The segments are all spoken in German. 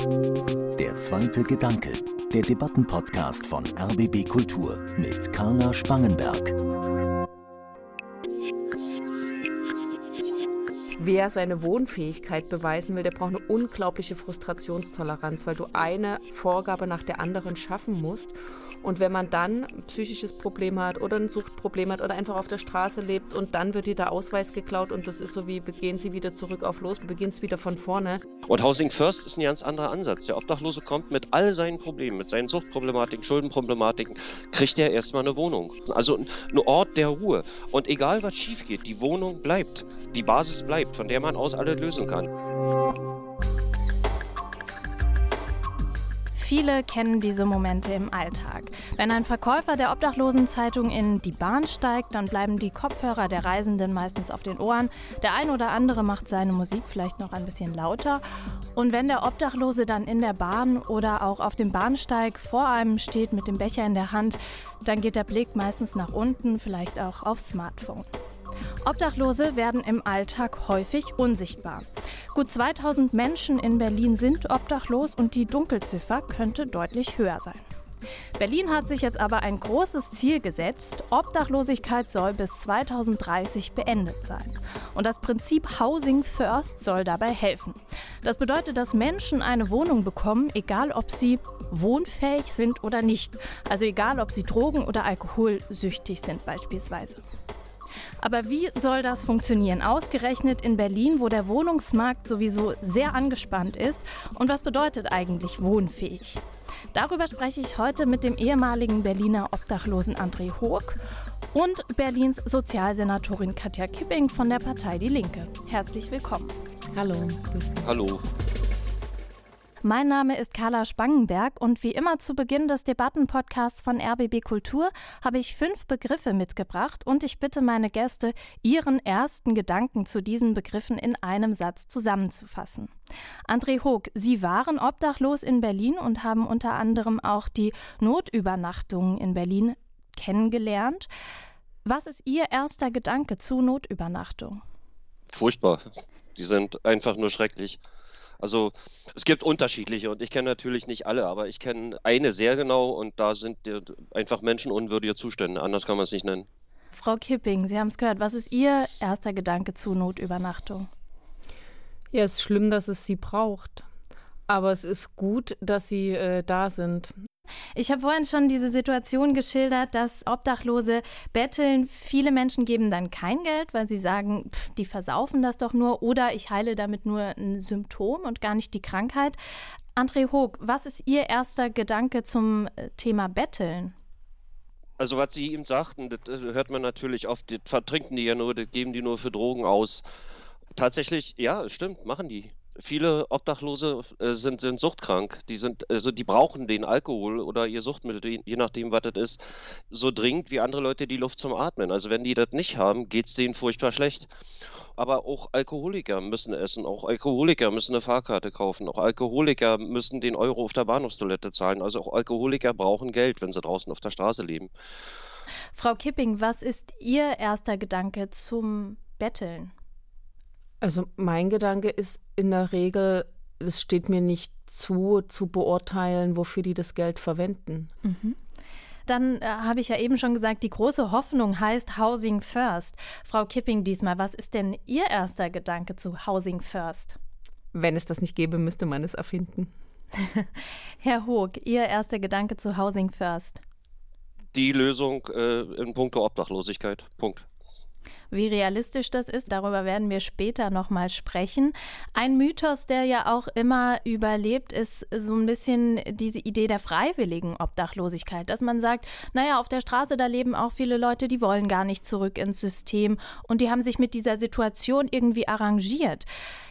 Der zweite Gedanke, der Debattenpodcast von RBB Kultur mit Carla Spangenberg. Wer seine Wohnfähigkeit beweisen will, der braucht eine unglaubliche Frustrationstoleranz, weil du eine Vorgabe nach der anderen schaffen musst. Und wenn man dann ein psychisches Problem hat oder ein Suchtproblem hat oder einfach auf der Straße lebt und dann wird dir der Ausweis geklaut und das ist so wie, gehen sie wieder zurück auf los, du beginnst wieder von vorne. Und Housing First ist ein ganz anderer Ansatz. Der Obdachlose kommt mit all seinen Problemen, mit seinen Suchtproblematiken, Schuldenproblematiken, kriegt er erstmal eine Wohnung. Also ein Ort der Ruhe. Und egal was schief geht, die Wohnung bleibt. Die Basis bleibt von der man aus alles lösen kann. Viele kennen diese Momente im Alltag. Wenn ein Verkäufer der Obdachlosenzeitung in die Bahn steigt, dann bleiben die Kopfhörer der Reisenden meistens auf den Ohren. Der ein oder andere macht seine Musik vielleicht noch ein bisschen lauter. Und wenn der Obdachlose dann in der Bahn oder auch auf dem Bahnsteig vor einem steht mit dem Becher in der Hand, dann geht der Blick meistens nach unten, vielleicht auch aufs Smartphone. Obdachlose werden im Alltag häufig unsichtbar. Gut 2000 Menschen in Berlin sind obdachlos und die Dunkelziffer könnte deutlich höher sein. Berlin hat sich jetzt aber ein großes Ziel gesetzt. Obdachlosigkeit soll bis 2030 beendet sein. Und das Prinzip Housing First soll dabei helfen. Das bedeutet, dass Menschen eine Wohnung bekommen, egal ob sie wohnfähig sind oder nicht. Also egal, ob sie drogen- oder alkoholsüchtig sind beispielsweise. Aber wie soll das funktionieren? Ausgerechnet in Berlin, wo der Wohnungsmarkt sowieso sehr angespannt ist. Und was bedeutet eigentlich wohnfähig? Darüber spreche ich heute mit dem ehemaligen Berliner Obdachlosen André Hoog und Berlins Sozialsenatorin Katja Kipping von der Partei Die Linke. Herzlich willkommen. Hallo. Hallo. Mein Name ist Carla Spangenberg und wie immer zu Beginn des Debattenpodcasts von RBB Kultur habe ich fünf Begriffe mitgebracht und ich bitte meine Gäste, ihren ersten Gedanken zu diesen Begriffen in einem Satz zusammenzufassen. André Hoog, Sie waren obdachlos in Berlin und haben unter anderem auch die Notübernachtungen in Berlin kennengelernt. Was ist Ihr erster Gedanke zu Notübernachtung? Furchtbar. Die sind einfach nur schrecklich. Also es gibt unterschiedliche und ich kenne natürlich nicht alle, aber ich kenne eine sehr genau und da sind einfach menschenunwürdige Zustände. Anders kann man es nicht nennen. Frau Kipping, Sie haben es gehört. Was ist Ihr erster Gedanke zu Notübernachtung? Ja, es ist schlimm, dass es sie braucht. Aber es ist gut, dass sie äh, da sind. Ich habe vorhin schon diese Situation geschildert, dass Obdachlose betteln. Viele Menschen geben dann kein Geld, weil sie sagen, pff, die versaufen das doch nur oder ich heile damit nur ein Symptom und gar nicht die Krankheit. André Hoog, was ist Ihr erster Gedanke zum äh, Thema Betteln? Also was Sie ihm sagten, das hört man natürlich oft, das vertrinken die ja nur, das geben die nur für Drogen aus. Tatsächlich, ja, stimmt, machen die viele Obdachlose äh, sind, sind suchtkrank. Die sind, also die brauchen den Alkohol oder ihr Suchtmittel, je nachdem, was das ist, so dringend wie andere Leute die Luft zum Atmen. Also wenn die das nicht haben, geht es denen furchtbar schlecht. Aber auch Alkoholiker müssen essen, auch Alkoholiker müssen eine Fahrkarte kaufen, auch Alkoholiker müssen den Euro auf der Bahnhofstoilette zahlen. Also auch Alkoholiker brauchen Geld, wenn sie draußen auf der Straße leben. Frau Kipping, was ist Ihr erster Gedanke zum Betteln? Also mein Gedanke ist in der Regel, es steht mir nicht zu, zu beurteilen, wofür die das Geld verwenden. Mhm. Dann äh, habe ich ja eben schon gesagt, die große Hoffnung heißt Housing First. Frau Kipping diesmal, was ist denn Ihr erster Gedanke zu Housing First? Wenn es das nicht gäbe, müsste man es erfinden. Herr Hoog, Ihr erster Gedanke zu Housing First? Die Lösung äh, in puncto Obdachlosigkeit. Punkt. Wie realistisch das ist, darüber werden wir später nochmal sprechen. Ein Mythos, der ja auch immer überlebt, ist so ein bisschen diese Idee der freiwilligen Obdachlosigkeit, dass man sagt, naja, auf der Straße, da leben auch viele Leute, die wollen gar nicht zurück ins System und die haben sich mit dieser Situation irgendwie arrangiert.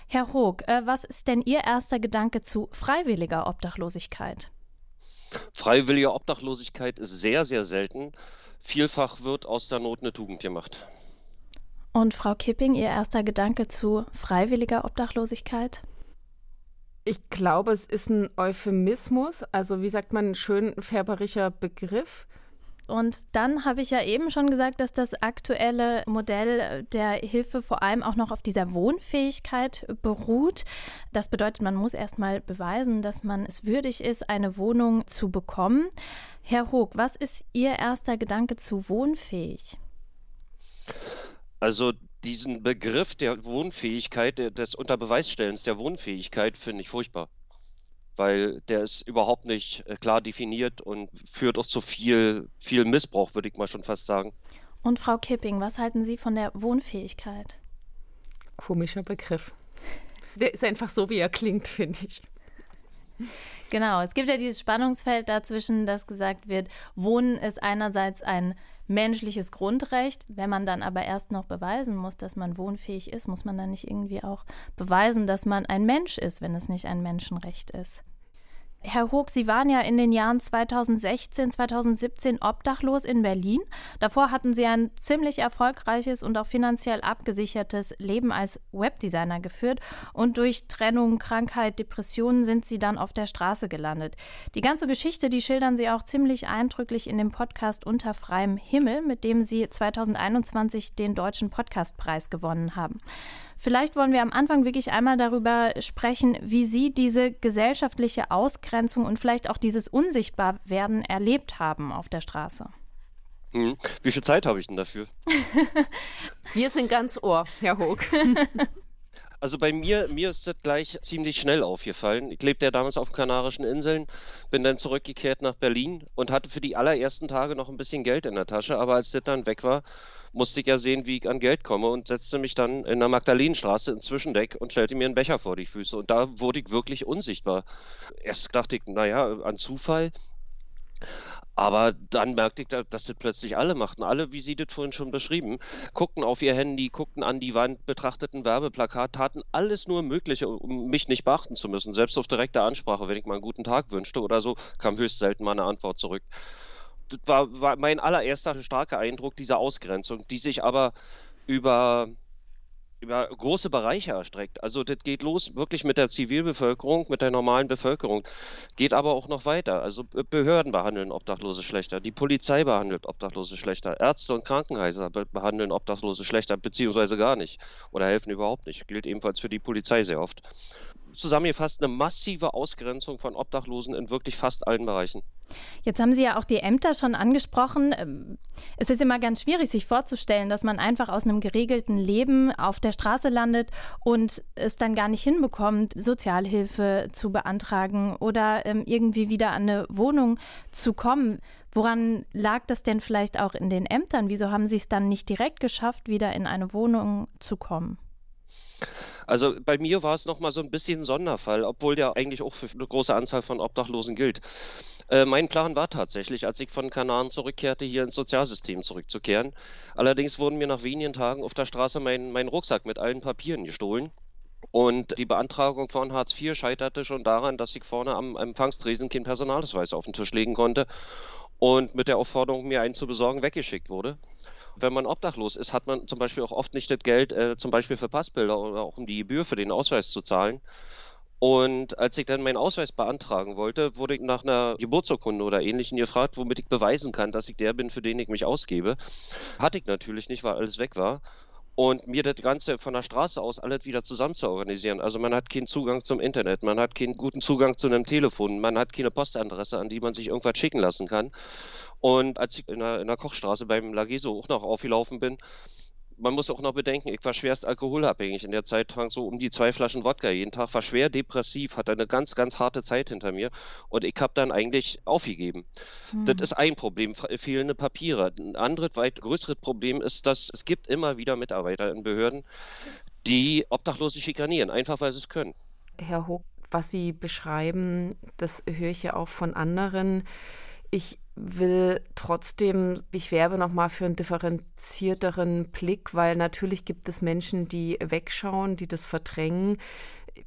Herr Hoog, äh, was ist denn Ihr erster Gedanke zu freiwilliger Obdachlosigkeit? Freiwillige Obdachlosigkeit ist sehr, sehr selten. Vielfach wird aus der Not eine Tugend gemacht. Und Frau Kipping, Ihr erster Gedanke zu freiwilliger Obdachlosigkeit? Ich glaube, es ist ein Euphemismus, also wie sagt man, ein schön färberischer Begriff. Und dann habe ich ja eben schon gesagt, dass das aktuelle Modell der Hilfe vor allem auch noch auf dieser Wohnfähigkeit beruht. Das bedeutet, man muss erst mal beweisen, dass man es würdig ist, eine Wohnung zu bekommen. Herr Hoog, was ist Ihr erster Gedanke zu wohnfähig? Also diesen Begriff der Wohnfähigkeit, des Unterbeweisstellens der Wohnfähigkeit, finde ich furchtbar. Weil der ist überhaupt nicht äh, klar definiert und führt auch zu viel, viel Missbrauch, würde ich mal schon fast sagen. Und Frau Kipping, was halten Sie von der Wohnfähigkeit? Komischer Begriff. Der ist einfach so, wie er klingt, finde ich. Genau, es gibt ja dieses Spannungsfeld dazwischen, dass gesagt wird, Wohnen ist einerseits ein menschliches Grundrecht. Wenn man dann aber erst noch beweisen muss, dass man wohnfähig ist, muss man dann nicht irgendwie auch beweisen, dass man ein Mensch ist, wenn es nicht ein Menschenrecht ist. Herr Hoog, Sie waren ja in den Jahren 2016, 2017 obdachlos in Berlin. Davor hatten Sie ein ziemlich erfolgreiches und auch finanziell abgesichertes Leben als Webdesigner geführt und durch Trennung, Krankheit, Depressionen sind Sie dann auf der Straße gelandet. Die ganze Geschichte, die schildern Sie auch ziemlich eindrücklich in dem Podcast Unter freiem Himmel, mit dem Sie 2021 den Deutschen Podcastpreis gewonnen haben. Vielleicht wollen wir am Anfang wirklich einmal darüber sprechen, wie Sie diese gesellschaftliche Ausgrenzung und vielleicht auch dieses Unsichtbarwerden erlebt haben auf der Straße. Hm. Wie viel Zeit habe ich denn dafür? wir sind ganz Ohr, Herr Hoog. Also bei mir, mir ist das gleich ziemlich schnell aufgefallen. Ich lebte ja damals auf den Kanarischen Inseln, bin dann zurückgekehrt nach Berlin und hatte für die allerersten Tage noch ein bisschen Geld in der Tasche, aber als das dann weg war, musste ich ja sehen, wie ich an Geld komme und setzte mich dann in der Magdalenenstraße ins Zwischendeck und stellte mir einen Becher vor die Füße. Und da wurde ich wirklich unsichtbar. Erst dachte ich, naja, an Zufall. Aber dann merkte ich, dass das plötzlich alle machten. Alle, wie Sie das vorhin schon beschrieben, guckten auf ihr Handy, guckten an die Wand, betrachteten Werbeplakat, taten alles nur Mögliche, um mich nicht beachten zu müssen. Selbst auf direkte Ansprache, wenn ich mal einen guten Tag wünschte oder so, kam höchst selten mal eine Antwort zurück das war, war mein allererster starker Eindruck dieser Ausgrenzung, die sich aber über über große Bereiche erstreckt. Also das geht los wirklich mit der Zivilbevölkerung, mit der normalen Bevölkerung, geht aber auch noch weiter. Also Behörden behandeln Obdachlose schlechter, die Polizei behandelt Obdachlose schlechter, Ärzte und Krankenhäuser behandeln Obdachlose schlechter, beziehungsweise gar nicht oder helfen überhaupt nicht. Gilt ebenfalls für die Polizei sehr oft. Zusammengefasst eine massive Ausgrenzung von Obdachlosen in wirklich fast allen Bereichen. Jetzt haben Sie ja auch die Ämter schon angesprochen. Ähm, es ist immer ganz schwierig, sich vorzustellen, dass man einfach aus einem geregelten Leben auf der Straße landet und es dann gar nicht hinbekommt, Sozialhilfe zu beantragen oder ähm, irgendwie wieder an eine Wohnung zu kommen. Woran lag das denn vielleicht auch in den Ämtern? Wieso haben Sie es dann nicht direkt geschafft, wieder in eine Wohnung zu kommen? Also bei mir war es nochmal so ein bisschen ein Sonderfall, obwohl der eigentlich auch für eine große Anzahl von Obdachlosen gilt. Äh, mein Plan war tatsächlich, als ich von Kanaren zurückkehrte, hier ins Sozialsystem zurückzukehren. Allerdings wurden mir nach wenigen Tagen auf der Straße mein, mein Rucksack mit allen Papieren gestohlen. Und die Beantragung von Hartz IV scheiterte schon daran, dass ich vorne am Empfangstresen keinen Personalausweis auf den Tisch legen konnte und mit der Aufforderung, mir einen zu besorgen, weggeschickt wurde. Wenn man obdachlos ist, hat man zum Beispiel auch oft nicht das Geld, äh, zum Beispiel für Passbilder oder auch um die Gebühr für den Ausweis zu zahlen. Und als ich dann meinen Ausweis beantragen wollte, wurde ich nach einer Geburtsurkunde oder ähnlichem gefragt, womit ich beweisen kann, dass ich der bin, für den ich mich ausgebe. Hatte ich natürlich nicht, weil alles weg war. Und mir das Ganze von der Straße aus alles wieder zusammen zu organisieren. Also man hat keinen Zugang zum Internet, man hat keinen guten Zugang zu einem Telefon, man hat keine Postadresse, an die man sich irgendwas schicken lassen kann. Und als ich in der, in der Kochstraße beim Lageso auch noch aufgelaufen bin, man muss auch noch bedenken, ich war schwerst alkoholabhängig. In der Zeit trank so um die zwei Flaschen Wodka jeden Tag, war schwer depressiv, hatte eine ganz, ganz harte Zeit hinter mir und ich habe dann eigentlich aufgegeben. Mhm. Das ist ein Problem, fehlende Papiere. Ein anderes, weit größeres Problem ist, dass es gibt immer wieder Mitarbeiter in Behörden, die Obdachlose schikanieren, einfach weil sie es können. Herr Hoch, was Sie beschreiben, das höre ich ja auch von anderen. Ich will trotzdem, ich werbe nochmal für einen differenzierteren Blick, weil natürlich gibt es Menschen, die wegschauen, die das verdrängen.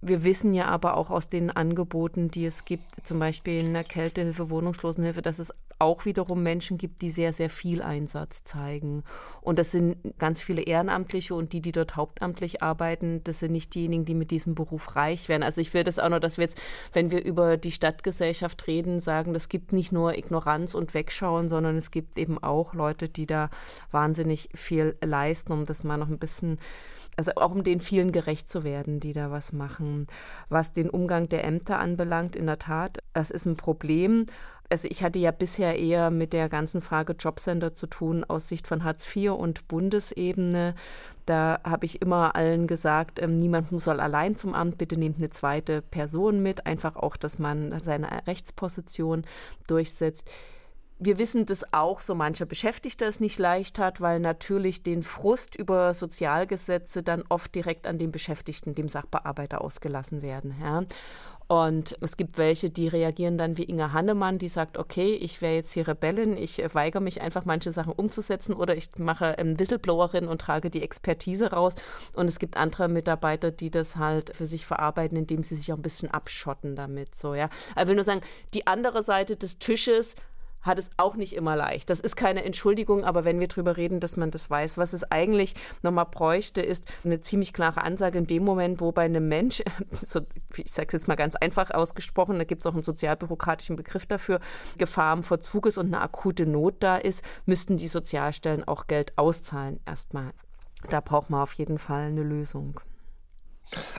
Wir wissen ja aber auch aus den Angeboten, die es gibt, zum Beispiel in der Kältehilfe, Wohnungslosenhilfe, dass es auch wiederum Menschen gibt, die sehr, sehr viel Einsatz zeigen. Und das sind ganz viele Ehrenamtliche und die, die dort hauptamtlich arbeiten, das sind nicht diejenigen, die mit diesem Beruf reich werden. Also ich will das auch noch, dass wir jetzt, wenn wir über die Stadtgesellschaft reden, sagen, das gibt nicht nur Ignoranz und Wegschauen, sondern es gibt eben auch Leute, die da wahnsinnig viel leisten, um das mal noch ein bisschen also auch um den vielen gerecht zu werden, die da was machen. Was den Umgang der Ämter anbelangt, in der Tat, das ist ein Problem also ich hatte ja bisher eher mit der ganzen Frage Jobcenter zu tun aus Sicht von Hartz IV und Bundesebene. Da habe ich immer allen gesagt, ähm, niemand muss allein zum Amt, bitte nehmt eine zweite Person mit, einfach auch, dass man seine Rechtsposition durchsetzt. Wir wissen, dass auch so mancher Beschäftigter es nicht leicht hat, weil natürlich den Frust über Sozialgesetze dann oft direkt an den Beschäftigten, dem Sachbearbeiter ausgelassen werden. Ja. Und es gibt welche, die reagieren dann wie Inga Hannemann, die sagt, okay, ich wäre jetzt hier Rebellin, ich weigere mich einfach manche Sachen umzusetzen oder ich mache ähm, Whistleblowerin und trage die Expertise raus. Und es gibt andere Mitarbeiter, die das halt für sich verarbeiten, indem sie sich auch ein bisschen abschotten damit. So, ja. Ich will nur sagen, die andere Seite des Tisches hat es auch nicht immer leicht. Das ist keine Entschuldigung, aber wenn wir darüber reden, dass man das weiß, was es eigentlich nochmal bräuchte, ist eine ziemlich klare Ansage in dem Moment, wo bei einem Mensch, so, ich sage es jetzt mal ganz einfach ausgesprochen, da gibt es auch einen sozialbürokratischen Begriff dafür, Gefahr im Verzug ist und eine akute Not da ist, müssten die Sozialstellen auch Geld auszahlen erstmal. Da braucht man auf jeden Fall eine Lösung.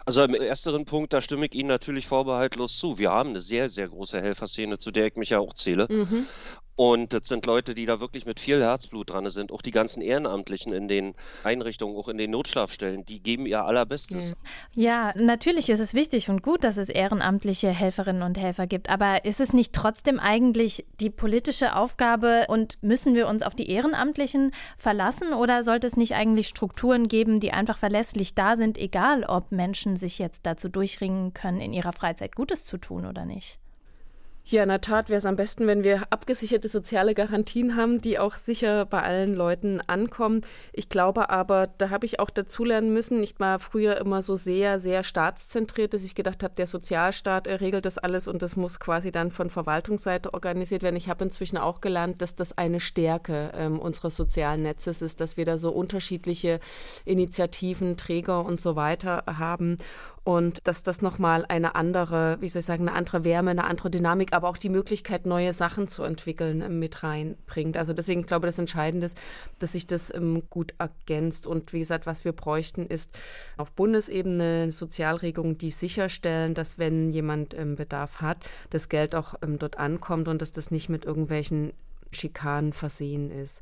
Also im ersteren Punkt, da stimme ich Ihnen natürlich vorbehaltlos zu. Wir haben eine sehr, sehr große Helferszene, zu der ich mich ja auch zähle. Mhm. Und das sind Leute, die da wirklich mit viel Herzblut dran sind. Auch die ganzen Ehrenamtlichen in den Einrichtungen, auch in den Notschlafstellen, die geben ihr Allerbestes. Ja, natürlich ist es wichtig und gut, dass es ehrenamtliche Helferinnen und Helfer gibt. Aber ist es nicht trotzdem eigentlich die politische Aufgabe und müssen wir uns auf die Ehrenamtlichen verlassen? Oder sollte es nicht eigentlich Strukturen geben, die einfach verlässlich da sind, egal ob Menschen sich jetzt dazu durchringen können, in ihrer Freizeit Gutes zu tun oder nicht? Ja, in der Tat wäre es am besten, wenn wir abgesicherte soziale Garantien haben, die auch sicher bei allen Leuten ankommen. Ich glaube aber, da habe ich auch dazulernen müssen. Ich war früher immer so sehr, sehr staatszentriert, dass ich gedacht habe, der Sozialstaat regelt das alles und das muss quasi dann von Verwaltungsseite organisiert werden. Ich habe inzwischen auch gelernt, dass das eine Stärke ähm, unseres sozialen Netzes ist, dass wir da so unterschiedliche Initiativen, Träger und so weiter haben und dass das nochmal eine andere, wie soll ich sagen, eine andere Wärme, eine andere Dynamik, aber auch die Möglichkeit, neue Sachen zu entwickeln, ähm, mit reinbringt. Also deswegen, ich glaube, das Entscheidende ist, dass sich das ähm, gut ergänzt. Und wie gesagt, was wir bräuchten, ist auf Bundesebene Sozialregungen, die sicherstellen, dass wenn jemand ähm, Bedarf hat, das Geld auch dort ankommt und dass das nicht mit irgendwelchen Schikanen versehen ist.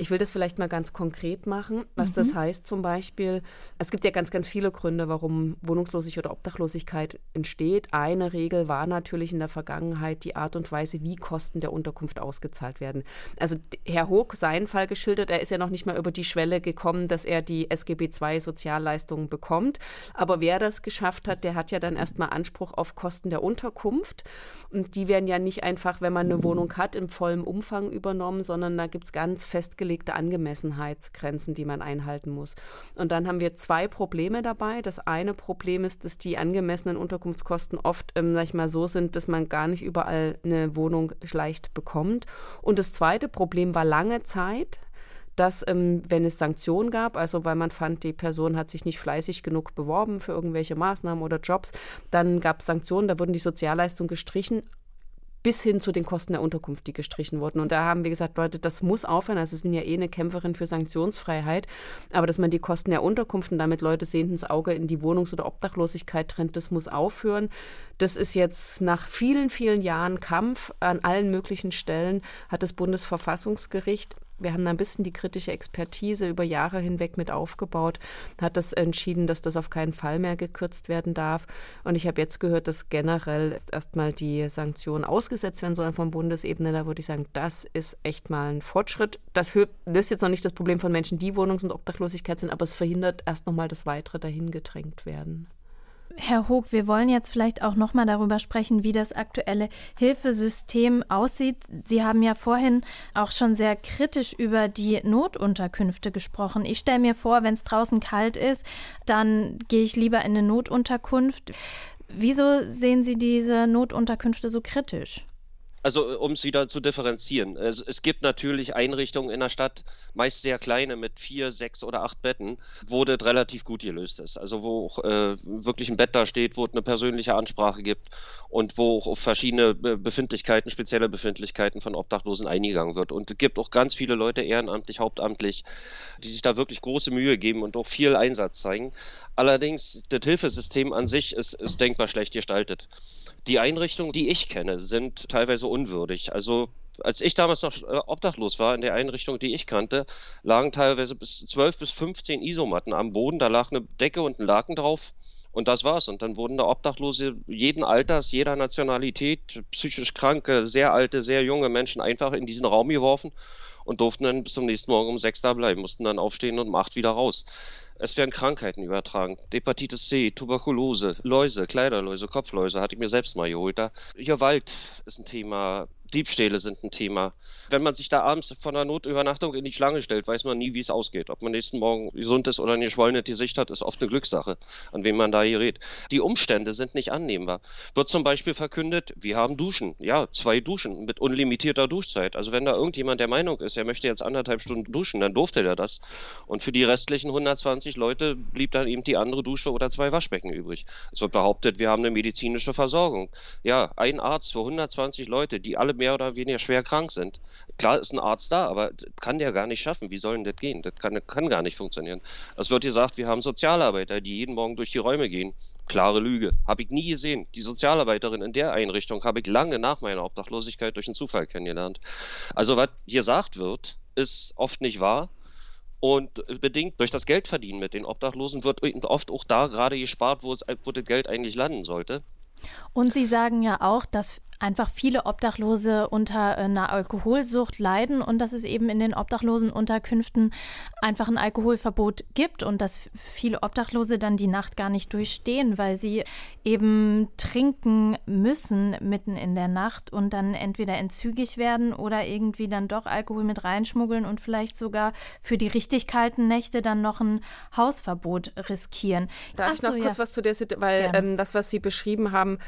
Ich will das vielleicht mal ganz konkret machen, was mhm. das heißt zum Beispiel. Es gibt ja ganz, ganz viele Gründe, warum Wohnungslosigkeit oder Obdachlosigkeit entsteht. Eine Regel war natürlich in der Vergangenheit die Art und Weise, wie Kosten der Unterkunft ausgezahlt werden. Also Herr Hoog, seinen Fall geschildert, er ist ja noch nicht mal über die Schwelle gekommen, dass er die SGB II Sozialleistungen bekommt. Aber wer das geschafft hat, der hat ja dann erstmal Anspruch auf Kosten der Unterkunft. Und die werden ja nicht einfach, wenn man eine Wohnung hat, im vollen Umfang übernommen, sondern da gibt es ganz festgelegte festgelegte Angemessenheitsgrenzen, die man einhalten muss. Und dann haben wir zwei Probleme dabei. Das eine Problem ist, dass die angemessenen Unterkunftskosten oft, ähm, sag ich mal, so sind, dass man gar nicht überall eine Wohnung leicht bekommt. Und das zweite Problem war lange Zeit, dass, ähm, wenn es Sanktionen gab, also weil man fand, die Person hat sich nicht fleißig genug beworben für irgendwelche Maßnahmen oder Jobs, dann gab es Sanktionen, da wurden die Sozialleistungen gestrichen, bis hin zu den Kosten der Unterkunft, die gestrichen wurden. Und da haben wir gesagt, Leute, das muss aufhören. Also ich bin ja eh eine Kämpferin für Sanktionsfreiheit, aber dass man die Kosten der Unterkunft und damit Leute sehend ins Auge in die Wohnungs- oder Obdachlosigkeit trennt, das muss aufhören. Das ist jetzt nach vielen, vielen Jahren Kampf an allen möglichen Stellen, hat das Bundesverfassungsgericht wir haben da ein bisschen die kritische Expertise über Jahre hinweg mit aufgebaut, hat das entschieden, dass das auf keinen Fall mehr gekürzt werden darf. Und ich habe jetzt gehört, dass generell erstmal die Sanktionen ausgesetzt werden sollen von Bundesebene. Da würde ich sagen, das ist echt mal ein Fortschritt. Das löst jetzt noch nicht das Problem von Menschen, die Wohnungs- und Obdachlosigkeit sind, aber es verhindert erst nochmal das weitere dahin gedrängt werden Herr Hoog, wir wollen jetzt vielleicht auch noch mal darüber sprechen, wie das aktuelle Hilfesystem aussieht. Sie haben ja vorhin auch schon sehr kritisch über die Notunterkünfte gesprochen. Ich stelle mir vor, wenn es draußen kalt ist, dann gehe ich lieber in eine Notunterkunft. Wieso sehen Sie diese Notunterkünfte so kritisch? Also äh, um es wieder zu differenzieren. Es, es, gibt natürlich Einrichtungen in der Stadt, meist sehr kleine mit vier, sechs oder acht Betten, wo das relativ gut gelöst ist. Also wo auch, äh, wirklich ein Bett da steht, wo es eine persönliche Ansprache gibt und wo auch auf verschiedene Befindlichkeiten, spezielle Befindlichkeiten von Obdachlosen eingegangen wird. Und es gibt auch ganz viele Leute ehrenamtlich, hauptamtlich, die sich da wirklich große Mühe geben und auch viel Einsatz zeigen. Allerdings, das Hilfesystem an sich ist, ist denkbar schlecht gestaltet. Die Einrichtungen, die ich kenne, sind teilweise unwürdig. Also als ich damals noch äh, obdachlos war, in der Einrichtung, die ich kannte, lagen teilweise bis 12 bis 15 Isomatten am Boden. Da lag eine Decke und ein Laken drauf. Und das war's. Und dann wurden da Obdachlose jeden Alters, jeder Nationalität, psychisch kranke, sehr alte, sehr junge Menschen einfach in diesen Raum geworfen und durften dann bis zum nächsten Morgen um sechs da bleiben, mussten dann aufstehen und um acht wieder raus. Es werden Krankheiten übertragen. Hepatitis C, Tuberkulose, Läuse, Kleiderläuse, Kopfläuse hatte ich mir selbst mal geholt. Da. Gewalt ist ein Thema, Diebstähle sind ein Thema. Wenn man sich da abends von der Notübernachtung in die Schlange stellt, weiß man nie, wie es ausgeht. Ob man nächsten Morgen gesund ist oder eine geschwollene Gesicht hat, ist oft eine Glückssache, an wen man da gerät. Die Umstände sind nicht annehmbar. Wird zum Beispiel verkündet, wir haben Duschen. Ja, zwei Duschen mit unlimitierter Duschzeit. Also wenn da irgendjemand der Meinung ist, er möchte jetzt anderthalb Stunden duschen, dann durfte er das. Und für die restlichen 120 Leute blieb dann eben die andere Dusche oder zwei Waschbecken übrig. Es wird behauptet, wir haben eine medizinische Versorgung. Ja, ein Arzt für 120 Leute, die alle mehr oder weniger schwer krank sind. Klar ist ein Arzt da, aber kann der gar nicht schaffen. Wie soll denn das gehen? Das kann, kann gar nicht funktionieren. Es wird gesagt, wir haben Sozialarbeiter, die jeden Morgen durch die Räume gehen. Klare Lüge. Habe ich nie gesehen. Die Sozialarbeiterin in der Einrichtung habe ich lange nach meiner Obdachlosigkeit durch einen Zufall kennengelernt. Also was hier gesagt wird, ist oft nicht wahr. Und bedingt durch das Geldverdienen mit den Obdachlosen wird oft auch da gerade gespart, wo, es, wo das Geld eigentlich landen sollte. Und Sie sagen ja auch, dass einfach viele Obdachlose unter äh, einer Alkoholsucht leiden und dass es eben in den obdachlosen Unterkünften einfach ein Alkoholverbot gibt und dass viele Obdachlose dann die Nacht gar nicht durchstehen, weil sie eben trinken müssen mitten in der Nacht und dann entweder entzügig werden oder irgendwie dann doch Alkohol mit reinschmuggeln und vielleicht sogar für die richtig kalten Nächte dann noch ein Hausverbot riskieren. Darf Ach ich noch so, kurz ja. was zu der Situation, weil ähm, das, was Sie beschrieben haben,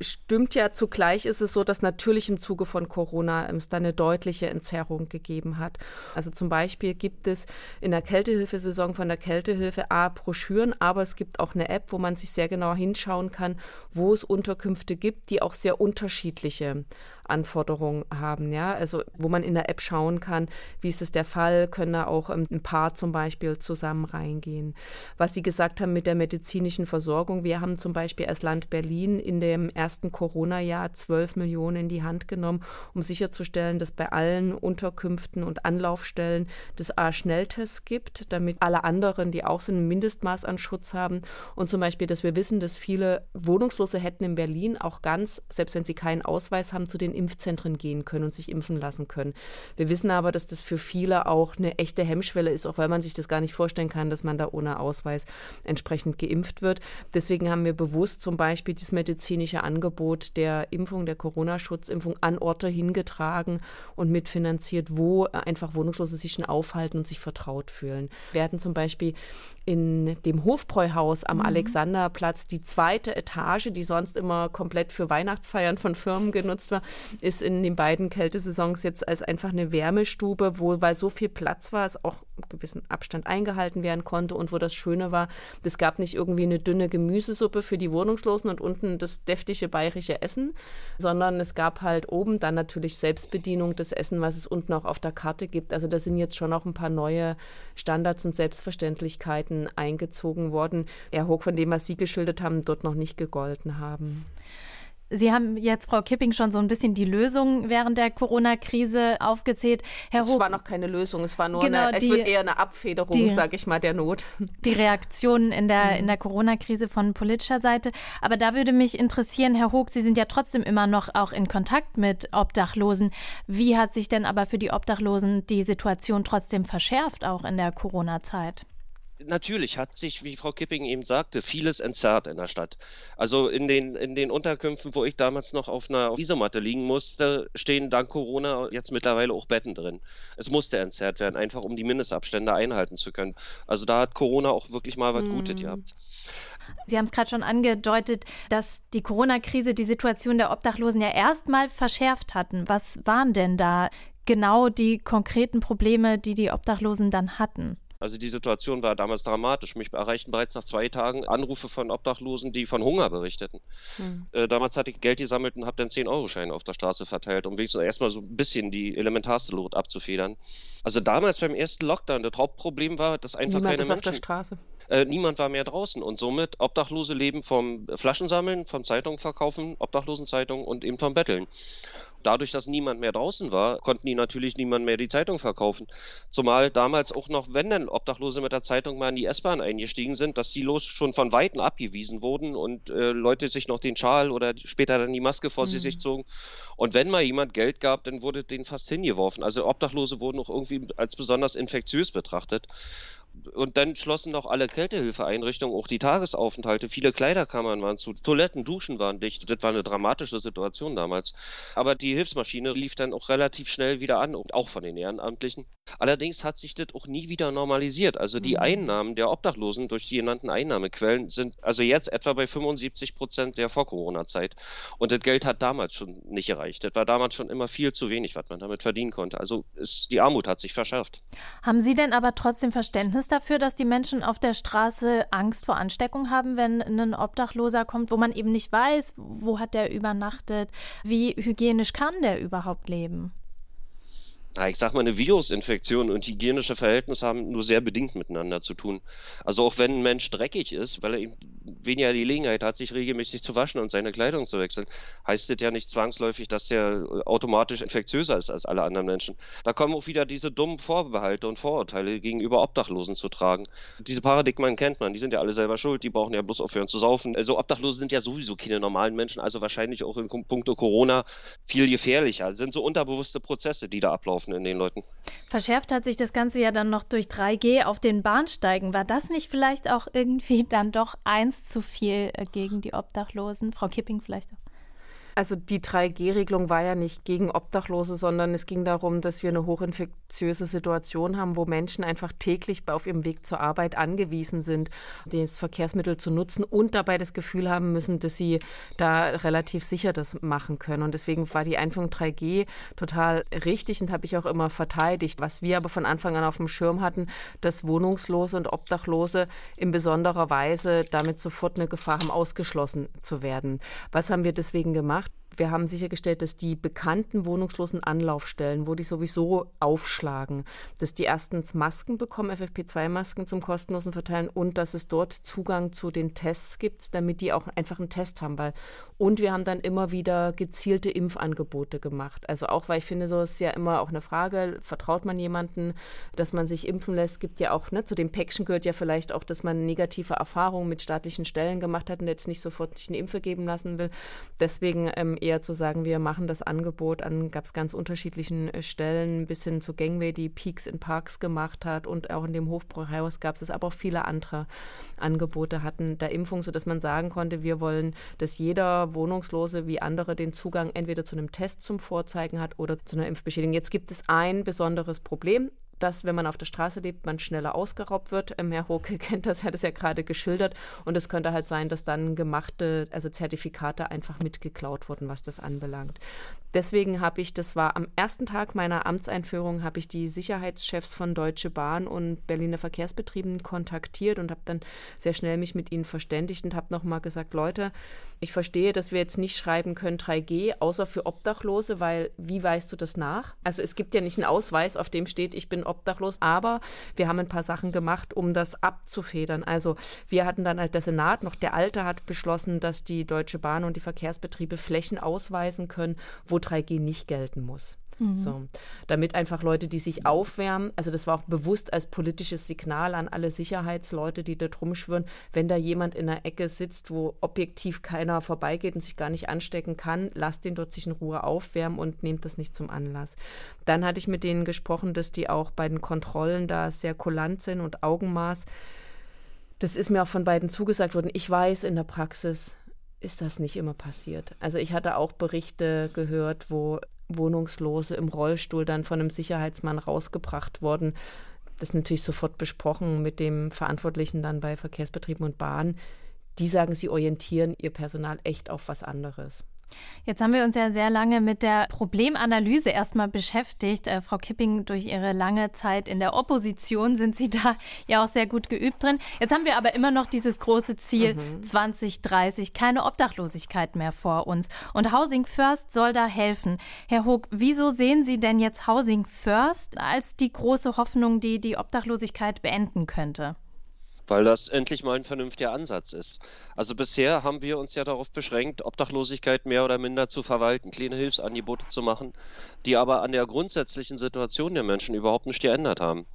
stimmt ja zugleich ist es so, dass natürlich im Zuge von Corona es da eine deutliche Entzerrung gegeben hat. Also zum Beispiel gibt es in der Kältehilfesaison von der Kältehilfe A Broschüren, aber es gibt auch eine App, wo man sich sehr genau hinschauen kann, wo es Unterkünfte gibt, die auch sehr unterschiedliche Anforderungen haben, ja, also wo man in der App schauen kann, wie ist es der Fall, können da auch ähm, ein Paar zum Beispiel zusammen reingehen. Was Sie gesagt haben mit der medizinischen Versorgung, wir haben zum Beispiel als Land Berlin in dem ersten Corona-Jahr 12 Millionen in die Hand genommen, um sicherzustellen, dass bei allen Unterkünften und Anlaufstellen das A-Schnelltest gibt, damit alle anderen, die auch sind, ein Mindestmaß an Schutz haben und zum Beispiel, dass wir wissen, dass viele Wohnungslose hätten in Berlin auch ganz, selbst wenn sie keinen Ausweis haben, zu den Impfzentren gehen können und sich impfen lassen können. Wir wissen aber, dass das für viele auch eine echte Hemmschwelle ist, auch weil man sich das gar nicht vorstellen kann, dass man da ohne Ausweis entsprechend geimpft wird. Deswegen haben wir bewusst zum Beispiel das medizinische Angebot der Impfung, der Corona-Schutzimpfung an Orte hingetragen und mitfinanziert, wo einfach Wohnungslose sich schon aufhalten und sich vertraut fühlen. Wir hatten zum Beispiel in dem Hofbräuhaus am mhm. Alexanderplatz die zweite Etage, die sonst immer komplett für Weihnachtsfeiern von Firmen genutzt war, ist in den beiden Kältesaisons jetzt als einfach eine Wärmestube, wo, weil so viel Platz war, es auch einen gewissen Abstand eingehalten werden konnte und wo das Schöne war, es gab nicht irgendwie eine dünne Gemüsesuppe für die Wohnungslosen und unten das deftige bayerische Essen, sondern es gab halt oben dann natürlich Selbstbedienung des Essen, was es unten auch auf der Karte gibt. Also da sind jetzt schon noch ein paar neue Standards und Selbstverständlichkeiten eingezogen worden. Eher hoch von dem, was Sie geschildert haben, dort noch nicht gegolten haben. Sie haben jetzt, Frau Kipping, schon so ein bisschen die Lösung während der Corona-Krise aufgezählt. Herr es war noch keine Lösung, es war nur genau, eine, die, es wird eher eine Abfederung, sage ich mal, der Not. Die Reaktionen in der, mhm. in der Corona-Krise von politischer Seite. Aber da würde mich interessieren, Herr Hoog, Sie sind ja trotzdem immer noch auch in Kontakt mit Obdachlosen. Wie hat sich denn aber für die Obdachlosen die Situation trotzdem verschärft, auch in der Corona-Zeit? Natürlich hat sich, wie Frau Kipping eben sagte, vieles entzerrt in der Stadt. Also in den, in den Unterkünften, wo ich damals noch auf einer Isomatte liegen musste, stehen dank Corona jetzt mittlerweile auch Betten drin. Es musste entzerrt werden, einfach um die Mindestabstände einhalten zu können. Also da hat Corona auch wirklich mal was hm. Gutes gehabt. Sie haben es gerade schon angedeutet, dass die Corona-Krise die Situation der Obdachlosen ja erstmal verschärft hatten. Was waren denn da genau die konkreten Probleme, die die Obdachlosen dann hatten? Also die Situation war damals dramatisch. Mich erreichten bereits nach zwei Tagen Anrufe von Obdachlosen, die von Hunger berichteten. Hm. Äh, damals hatte ich Geld gesammelt und habe dann 10-Euro-Scheine auf der Straße verteilt, um wenigstens erstmal so ein bisschen die elementarste Lot abzufedern. Also damals beim ersten Lockdown, das Hauptproblem war, dass einfach Niemand keine ist Menschen... auf der Straße. Äh, niemand war mehr draußen und somit Obdachlose leben vom Flaschensammeln, vom Zeitung verkaufen, Obdachlosenzeitung und eben vom Betteln dadurch, dass niemand mehr draußen war, konnten die natürlich niemand mehr die Zeitung verkaufen. Zumal damals auch noch, wenn dann Obdachlose mit der Zeitung mal in die S-Bahn eingestiegen sind, dass sie los schon von Weitem abgewiesen wurden und äh, Leute sich noch den Schal oder später dann die Maske vor mhm. sich zogen. Und wenn mal jemand Geld gab, dann wurde den fast hingeworfen. Also Obdachlose wurden auch irgendwie als besonders infektiös betrachtet und dann schlossen noch alle Kältehilfeeinrichtungen, auch die Tagesaufenthalte. Viele Kleiderkammern waren zu, Toiletten, Duschen waren dicht. Das war eine dramatische Situation damals. Aber die Hilfsmaschine lief dann auch relativ schnell wieder an, auch von den Ehrenamtlichen. Allerdings hat sich das auch nie wieder normalisiert. Also die mhm. Einnahmen der Obdachlosen durch die genannten Einnahmequellen sind also jetzt etwa bei 75 Prozent der Vor-Corona-Zeit. Und das Geld hat damals schon nicht erreicht. Das war damals schon immer viel zu wenig, was man damit verdienen konnte. Also ist, die Armut hat sich verschärft. Haben Sie denn aber trotzdem Verständnis dafür, dass die Menschen auf der Straße Angst vor Ansteckung haben, wenn ein Obdachloser kommt, wo man eben nicht weiß, wo hat der übernachtet, wie hygienisch kann der überhaupt leben? Ich sag mal, eine Virusinfektion und hygienische Verhältnisse haben nur sehr bedingt miteinander zu tun. Also auch wenn ein Mensch dreckig ist, weil er eben weniger Gelegenheit hat, sich regelmäßig zu waschen und seine Kleidung zu wechseln, heißt das ja nicht zwangsläufig, dass der automatisch infektiöser ist als alle anderen Menschen. Da kommen auch wieder diese dummen Vorbehalte und Vorurteile gegenüber Obdachlosen zu tragen. Diese Paradigmen kennt man, die sind ja alle selber schuld, die brauchen ja bloß aufhören zu saufen. Also Obdachlose sind ja sowieso keine normalen Menschen, also wahrscheinlich auch in puncto Corona viel gefährlicher. Das sind so unterbewusste Prozesse, die da ablaufen in den Leuten. Verschärft hat sich das Ganze ja dann noch durch 3G auf den Bahnsteigen. War das nicht vielleicht auch irgendwie dann doch eins zu viel äh, gegen die Obdachlosen? Frau Kipping vielleicht auch. Also die 3G-Regelung war ja nicht gegen Obdachlose, sondern es ging darum, dass wir eine hochinfektiöse Situation haben, wo Menschen einfach täglich auf ihrem Weg zur Arbeit angewiesen sind, das Verkehrsmittel zu nutzen und dabei das Gefühl haben müssen, dass sie da relativ sicher das machen können. Und deswegen war die Einführung 3G total richtig und habe ich auch immer verteidigt. Was wir aber von Anfang an auf dem Schirm hatten, dass Wohnungslose und Obdachlose in besonderer Weise damit sofort eine Gefahr haben, ausgeschlossen zu werden. Was haben wir deswegen gemacht? Wir haben sichergestellt, dass die bekannten wohnungslosen Anlaufstellen, wo die sowieso aufschlagen, dass die erstens Masken bekommen, FFP2-Masken zum kostenlosen Verteilen und dass es dort Zugang zu den Tests gibt, damit die auch einfach einen Test haben. Weil, und wir haben dann immer wieder gezielte Impfangebote gemacht. Also auch, weil ich finde, so ist ja immer auch eine Frage, vertraut man jemanden, dass man sich impfen lässt? Gibt ja auch, ne, zu dem Päckchen gehört ja vielleicht auch, dass man negative Erfahrungen mit staatlichen Stellen gemacht hat und jetzt nicht sofort sich eine Impfe geben lassen will. Deswegen ähm, eher zu sagen, wir machen das Angebot an, gab es ganz unterschiedlichen äh, Stellen, bis hin zu Gangway, die Peaks in Parks gemacht hat und auch in dem Hofbräuhaus gab es aber auch viele andere Angebote hatten der Impfung, sodass man sagen konnte, wir wollen, dass jeder Wohnungslose wie andere den Zugang entweder zu einem Test zum Vorzeigen hat oder zu einer Impfbeschädigung. Jetzt gibt es ein besonderes Problem dass, wenn man auf der Straße lebt, man schneller ausgeraubt wird. Ähm, Herr Hoke kennt das, hat es ja gerade geschildert. Und es könnte halt sein, dass dann gemachte, also Zertifikate einfach mitgeklaut wurden, was das anbelangt. Deswegen habe ich, das war am ersten Tag meiner Amtseinführung, habe ich die Sicherheitschefs von Deutsche Bahn und Berliner Verkehrsbetrieben kontaktiert und habe dann sehr schnell mich mit ihnen verständigt und habe nochmal gesagt, Leute, ich verstehe, dass wir jetzt nicht schreiben können 3G, außer für Obdachlose, weil wie weißt du das nach? Also es gibt ja nicht einen Ausweis, auf dem steht, ich bin obdachlos, aber wir haben ein paar Sachen gemacht, um das abzufedern. Also wir hatten dann halt der Senat, noch der Alte hat beschlossen, dass die Deutsche Bahn und die Verkehrsbetriebe Flächen ausweisen können, wo 3G nicht gelten muss. Mhm. So, damit einfach Leute, die sich aufwärmen, also das war auch bewusst als politisches Signal an alle Sicherheitsleute, die da rumschwören, wenn da jemand in der Ecke sitzt, wo objektiv keiner vorbeigeht und sich gar nicht anstecken kann, lasst den dort sich in Ruhe aufwärmen und nehmt das nicht zum Anlass. Dann hatte ich mit denen gesprochen, dass die auch bei den Kontrollen da sehr kulant sind und Augenmaß Das ist mir auch von beiden zugesagt worden. Ich weiß, in der Praxis ist das nicht immer passiert. Also ich hatte auch Berichte gehört, wo Wohnungslose im Rollstuhl dann von einem Sicherheitsmann rausgebracht wurden. Das ist natürlich sofort besprochen mit dem Verantwortlichen dann bei Verkehrsbetrieben und Bahnen. Die sagen, sie orientieren ihr Personal echt auf was anderes. Jetzt haben wir uns ja sehr lange mit der Problemanalyse erstmal beschäftigt. Äh, Frau Kipping, durch Ihre lange Zeit in der Opposition sind Sie da ja auch sehr gut geübt drin. Jetzt haben wir aber immer noch dieses große Ziel mhm. 2030, keine Obdachlosigkeit mehr vor uns. Und Housing First soll da helfen. Herr Hoog, wieso sehen Sie denn jetzt Housing First als die große Hoffnung, die die Obdachlosigkeit beenden könnte? Weil das endlich mal ein vernünftiger Ansatz ist. Also bisher haben wir uns ja darauf beschränkt, Obdachlosigkeit mehr oder minder zu verwalten, kleine Hilfsangebote zu machen, die aber an der grundsätzlichen Situation der Menschen überhaupt nicht geändert haben.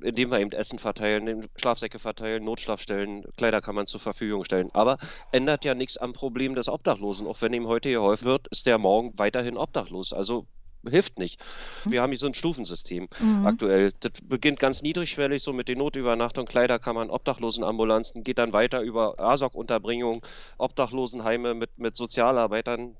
Indem wir eben Essen verteilen, Schlafsäcke verteilen, Notschlafstellen, Kleiderkammern zur Verfügung stellen. Aber ändert ja nichts am Problem des Obdachlosen. Auch wenn ihm heute geholfen wird, ist der morgen weiterhin obdachlos. Also hilft nicht. Mhm. Wir haben hier so ein Stufensystem mhm. aktuell. Das beginnt ganz niedrigschwellig, so mit den Notübernachtungen, Kleiderkammern, Obdachlosenambulanzen, geht dann weiter über ASOC-Unterbringung, Obdachlosenheime mit, mit Sozialarbeitern.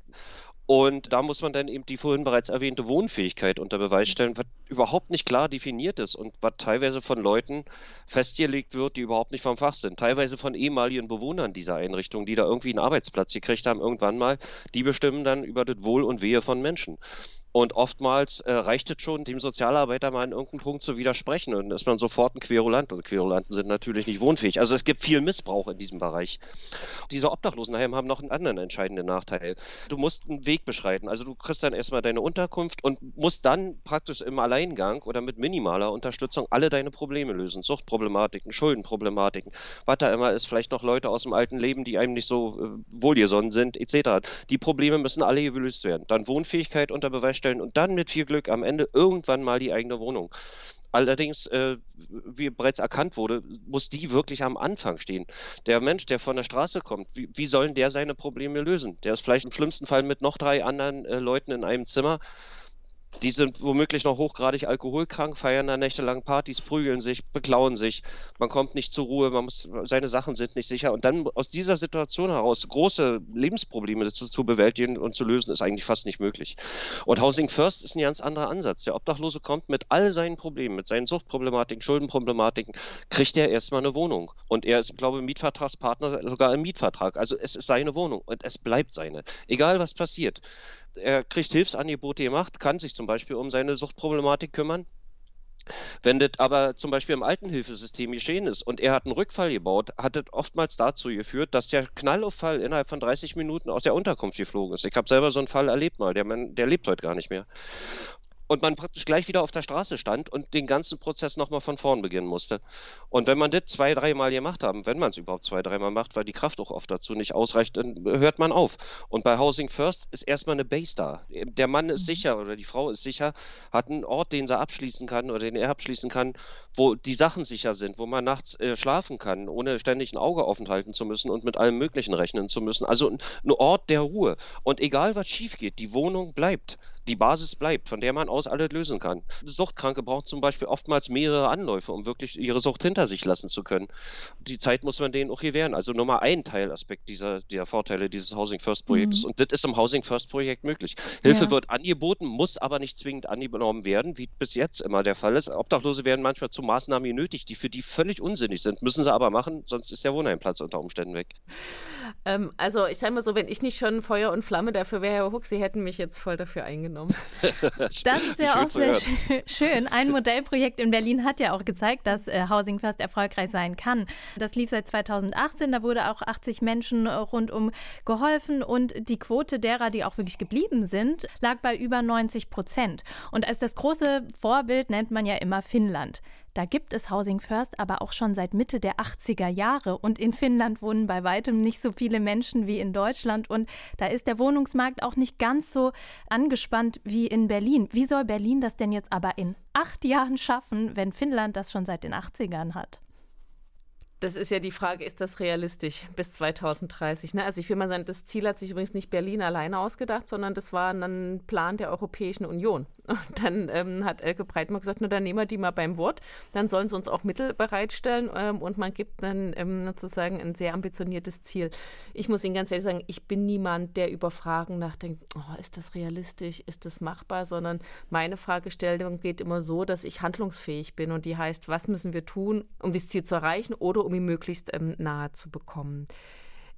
Und da muss man dann eben die vorhin bereits erwähnte Wohnfähigkeit unter Beweis stellen, was überhaupt nicht klar definiert ist und was teilweise von Leuten festgelegt wird, die überhaupt nicht vom Fach sind. Teilweise von ehemaligen Bewohnern dieser Einrichtung, die da irgendwie einen Arbeitsplatz gekriegt haben, irgendwann mal. Die bestimmen dann über das Wohl und Wehe von Menschen. Und oftmals äh, reicht es schon, dem Sozialarbeiter mal an irgendeinem Punkt zu widersprechen. Und dann ist man sofort ein Querulant. Und Querulanten sind natürlich nicht wohnfähig. Also es gibt viel Missbrauch in diesem Bereich. Diese Obdachlosenheime haben noch einen anderen entscheidenden Nachteil. Du musst einen Weg beschreiten. Also du kriegst dann erstmal deine Unterkunft und musst dann praktisch im Alleingang oder mit minimaler Unterstützung alle deine Probleme lösen. Suchtproblematiken, Schuldenproblematiken, was da immer ist. Vielleicht noch Leute aus dem alten Leben, die einem nicht so äh, wohlgesonnen sind, etc. Die Probleme müssen alle gelöst werden. Dann Wohnfähigkeit unter Beweis stellen und dann mit viel Glück am Ende irgendwann mal die eigene Wohnung. Allerdings, äh, wie bereits erkannt wurde, muss die wirklich am Anfang stehen. Der Mensch, der von der Straße kommt, wie, wie sollen der seine Probleme lösen? Der ist vielleicht im schlimmsten Fall mit noch drei anderen äh, Leuten in einem Zimmer die sind womöglich noch hochgradig alkoholkrank, feiern da nächtelang Partys, prügeln sich, beklauen sich. Man kommt nicht zur Ruhe, man muss, seine Sachen sind nicht sicher. Und dann aus dieser Situation heraus große Lebensprobleme zu, zu bewältigen und zu lösen, ist eigentlich fast nicht möglich. Und Housing First ist ein ganz anderer Ansatz. Der Obdachlose kommt mit all seinen Problemen, mit seinen Suchtproblematiken, Schuldenproblematiken, kriegt er erstmal eine Wohnung. Und er ist, glaube ich, Mietvertragspartner sogar im Mietvertrag. Also es ist seine Wohnung und es bleibt seine. Egal was passiert er kriegt Hilfsangebote gemacht, kann sich zum Beispiel um seine Suchtproblematik kümmern. Wenn das aber zum Beispiel im Altenhilfesystem geschehen ist und er hat einen Rückfall gebaut, hat das oftmals dazu geführt, dass der Knallauffall innerhalb von 30 Minuten aus der Unterkunft geflogen ist. Ich habe selber so einen Fall erlebt mal, der, der lebt heute gar nicht mehr und man praktisch gleich wieder auf der Straße stand und den ganzen Prozess nochmal von vorn beginnen musste. Und wenn man das zwei, dreimal gemacht haben, wenn man es überhaupt zwei, dreimal macht, weil die Kraft auch oft dazu nicht ausreicht, dann hört man auf. Und bei Housing First ist erstmal eine Base da. Der Mann ist mhm. sicher oder die Frau ist sicher, hat einen Ort, den sie abschließen kann oder den er abschließen kann, wo die Sachen sicher sind, wo man nachts äh, schlafen kann, ohne ständig ein Auge offen halten zu müssen und mit allem Möglichen rechnen zu müssen. Also ein, ein Ort der Ruhe. Und egal was schief geht, die Wohnung bleibt die Basis bleibt, von der man aus alles lösen kann. Suchtkranke brauchen zum Beispiel oftmals mehrere Anläufe, um wirklich ihre Sucht hinter sich lassen zu können. Die Zeit muss man denen auch gewähren. Also nur mal ein Teilaspekt dieser, dieser Vorteile dieses Housing First Projektes. Mhm. Und das ist im Housing First Projekt möglich. Hilfe ja. wird angeboten, muss aber nicht zwingend angenommen werden, wie bis jetzt immer der Fall ist. Obdachlose werden manchmal zu Maßnahmen genötigt, die für die völlig unsinnig sind. Müssen sie aber machen, sonst ist der Wohnheimplatz unter Umständen weg. Ähm, also ich sage mal so, wenn ich nicht schon Feuer und Flamme dafür wäre, Herr Huck, Sie hätten mich jetzt voll dafür eingenommen. das ist ja auch sehr schön. Ein Modellprojekt in Berlin hat ja auch gezeigt, dass äh, Housing First erfolgreich sein kann. Das lief seit 2018, da wurde auch 80 Menschen äh, rundum geholfen und die Quote derer, die auch wirklich geblieben sind, lag bei über 90 Prozent. Und als das große Vorbild nennt man ja immer Finnland. Da gibt es Housing First aber auch schon seit Mitte der 80er Jahre. Und in Finnland wohnen bei weitem nicht so viele Menschen wie in Deutschland. Und da ist der Wohnungsmarkt auch nicht ganz so angespannt wie in Berlin. Wie soll Berlin das denn jetzt aber in acht Jahren schaffen, wenn Finnland das schon seit den 80ern hat? Das ist ja die Frage, ist das realistisch bis 2030? Ne? Also ich will mal sagen, das Ziel hat sich übrigens nicht Berlin alleine ausgedacht, sondern das war ein Plan der Europäischen Union. Und dann ähm, hat Elke Breitmann gesagt, na dann nehmen wir die mal beim Wort, dann sollen sie uns auch Mittel bereitstellen ähm, und man gibt dann ähm, sozusagen ein sehr ambitioniertes Ziel. Ich muss Ihnen ganz ehrlich sagen, ich bin niemand, der über Fragen nachdenkt, oh, ist das realistisch, ist das machbar, sondern meine Fragestellung geht immer so, dass ich handlungsfähig bin und die heißt, was müssen wir tun, um dieses Ziel zu erreichen oder um ihn möglichst ähm, nahe zu bekommen.